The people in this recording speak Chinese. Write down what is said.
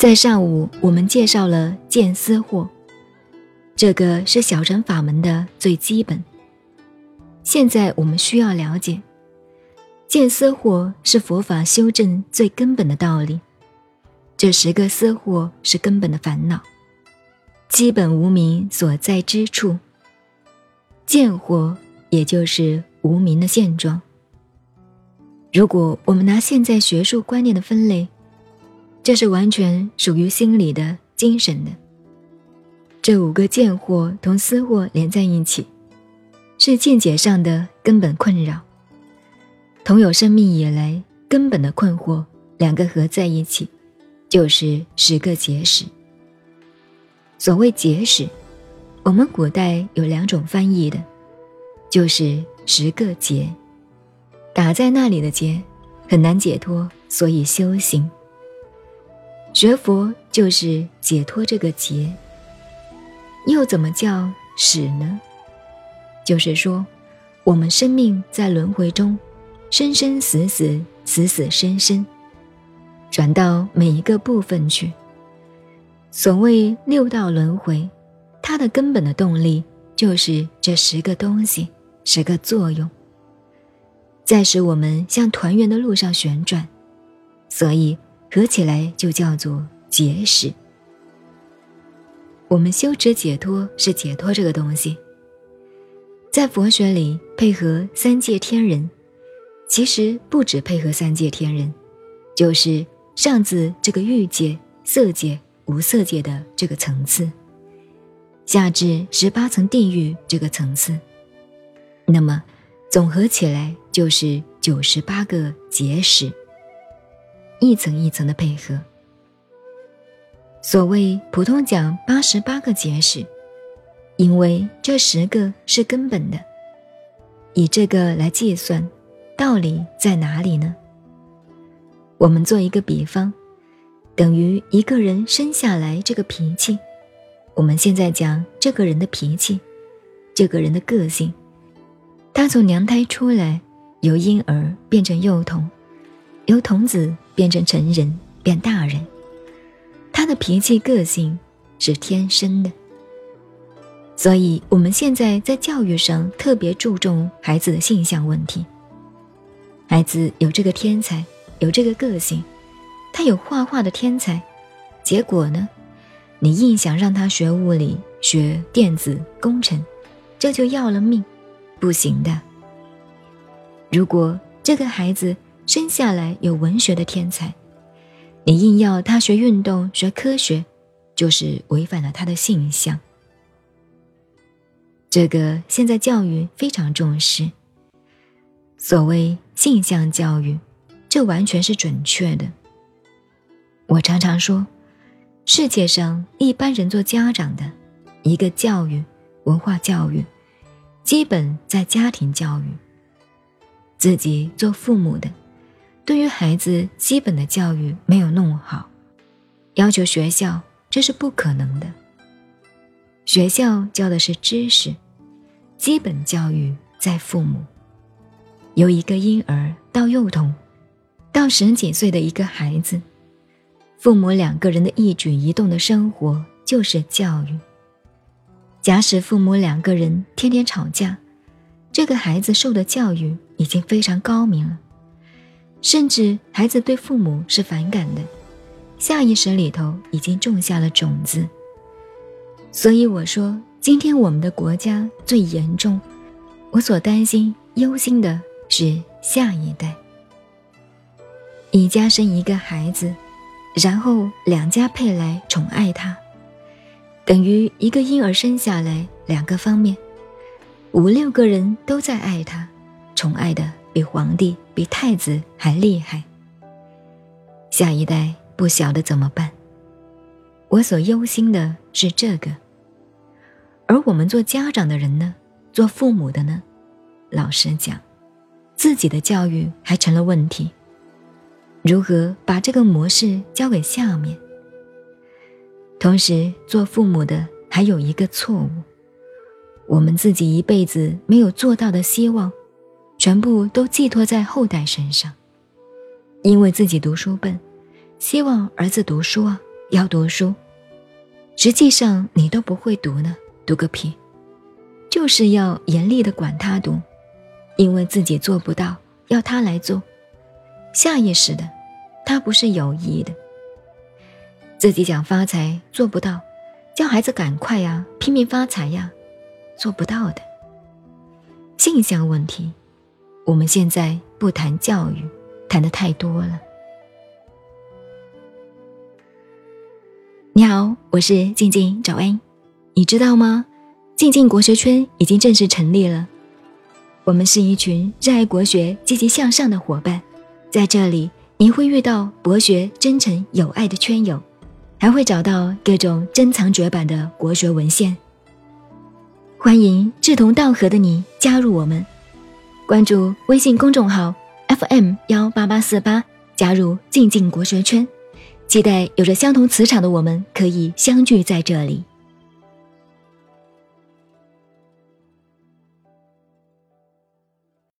在上午，我们介绍了见思惑，这个是小乘法门的最基本。现在我们需要了解，见思惑是佛法修正最根本的道理。这十个思惑是根本的烦恼，基本无名所在之处。见惑也就是无名的现状。如果我们拿现在学术观念的分类，这是完全属于心理的、精神的。这五个见惑同思惑连在一起，是见解上的根本困扰。同有生命以来根本的困惑，两个合在一起。就是十个结使。所谓结使，我们古代有两种翻译的，就是十个结，打在那里的结很难解脱，所以修行。学佛就是解脱这个结。又怎么叫使呢？就是说，我们生命在轮回中，生生死死，死死生生。转到每一个部分去。所谓六道轮回，它的根本的动力就是这十个东西，十个作用，在使我们向团圆的路上旋转，所以合起来就叫做结使。我们修持解脱是解脱这个东西，在佛学里配合三界天人，其实不止配合三界天人，就是。上至这个欲界、色界、无色界的这个层次，下至十八层地狱这个层次，那么总合起来就是九十八个结使，一层一层的配合。所谓普通讲八十八个结使，因为这十个是根本的，以这个来计算，道理在哪里呢？我们做一个比方，等于一个人生下来这个脾气。我们现在讲这个人的脾气，这个人的个性。他从娘胎出来，由婴儿变成幼童，由童子变成成人，变大人。他的脾气个性是天生的。所以，我们现在在教育上特别注重孩子的性向问题。孩子有这个天才。有这个个性，他有画画的天才，结果呢，你硬想让他学物理、学电子工程，这就要了命，不行的。如果这个孩子生下来有文学的天才，你硬要他学运动、学科学，就是违反了他的性向。这个现在教育非常重视，所谓性向教育。这完全是准确的。我常常说，世界上一般人做家长的，一个教育、文化教育，基本在家庭教育。自己做父母的，对于孩子基本的教育没有弄好，要求学校这是不可能的。学校教的是知识，基本教育在父母。由一个婴儿到幼童。到十几岁的一个孩子，父母两个人的一举一动的生活就是教育。假使父母两个人天天吵架，这个孩子受的教育已经非常高明了，甚至孩子对父母是反感的，下意识里头已经种下了种子。所以我说，今天我们的国家最严重，我所担心忧心的是下一代。一家生一个孩子，然后两家配来宠爱他，等于一个婴儿生下来，两个方面，五六个人都在爱他，宠爱的比皇帝、比太子还厉害。下一代不晓得怎么办，我所忧心的是这个。而我们做家长的人呢，做父母的呢，老实讲，自己的教育还成了问题。如何把这个模式交给下面？同时，做父母的还有一个错误：我们自己一辈子没有做到的希望，全部都寄托在后代身上。因为自己读书笨，希望儿子读书啊，要读书，实际上你都不会读呢，读个屁！就是要严厉的管他读，因为自己做不到，要他来做，下意识的，他不是有意的。自己想发财做不到，叫孩子赶快呀，拼命发财呀，做不到的。性向问题，我们现在不谈教育，谈的太多了。你好，我是静静早安。你知道吗？静静国学圈已经正式成立了。我们是一群热爱国学、积极向上的伙伴，在这里您会遇到博学、真诚、有爱的圈友。还会找到各种珍藏绝版的国学文献。欢迎志同道合的你加入我们，关注微信公众号 FM 幺八八四八，加入静静国学圈，期待有着相同磁场的我们可以相聚在这里。